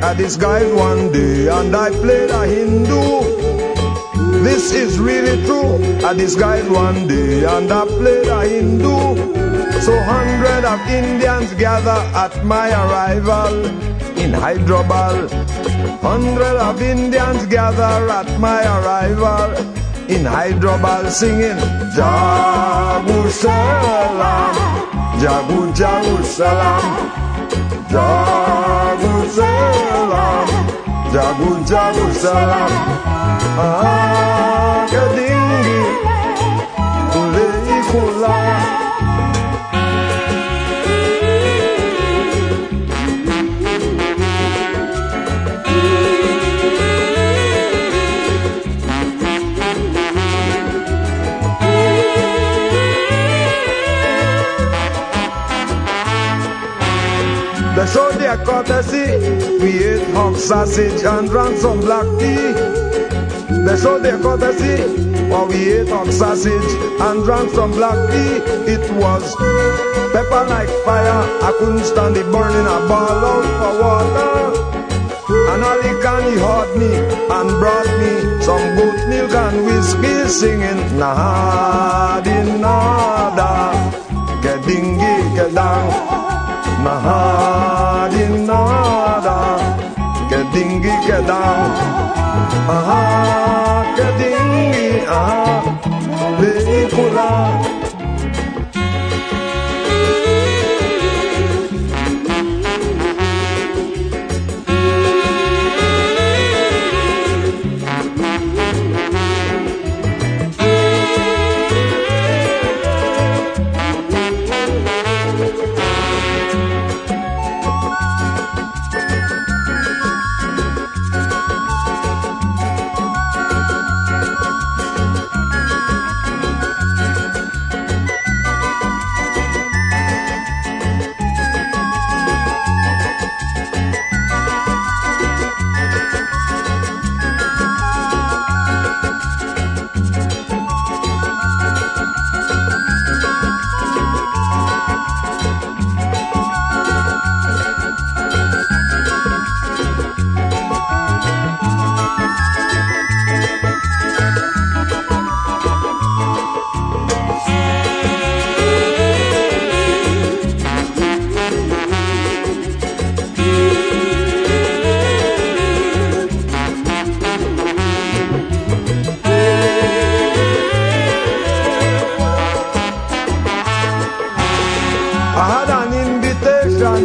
I disguised one day and I played a Hindu. This is really true. I disguised one day and I played a Hindu. So hundred of Indians gather at my arrival in Hyderabad. Hundred of Indians gather at my arrival in Hyderabad singing Jabu Salam, Jabu Jabu Salam. Jagu jagu jagu salam. Ah, kedinggi, kulei kulang. Courtesy. We ate hog sausage and drank some black tea. They show their courtesy. Or we ate hog sausage and drank some black tea. It was pepper like fire. I couldn't stand it burning a ball out for water. And Ali he heard me and brought me some goat milk and whiskey singing Nahadi Nada Gedingi Gedang نهاري النهارة كدنجي كدعو آه كدنجي آه ليكولا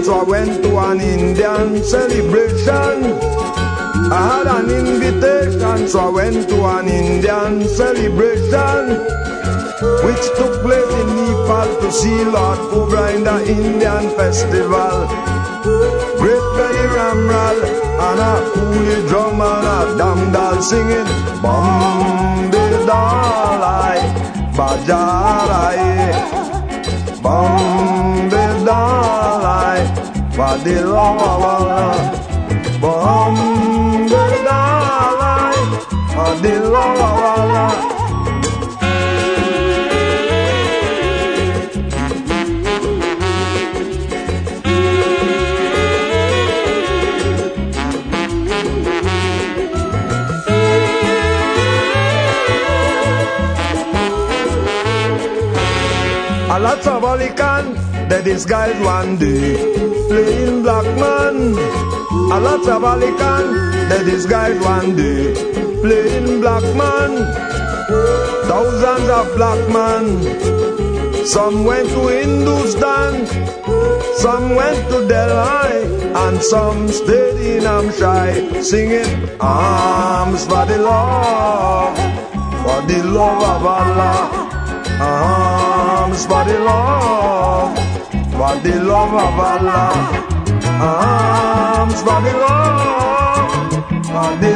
Kedingi kedang Aha kedingi aha Leikula celebration. I had an invitation, so I went to an Indian celebration, which took place in Nepal to see Lord Cobra in the Indian festival. Great belly ramral and a coolie drum and a damdal singing Bombay Dalai Bajarai Bombay Dalai Fadila wala Bom dalai Fadila wala A lot of Alican, they disguise one day playing black man. A lot of Alican, they disguise one day, playing black man. Thousands of black men. Some went to Hindustan, some went to Delhi, and some stayed in Amshai, singing arms for the love, for the love of Allah, arms for the love for the love of Allah. Arms for the love, for the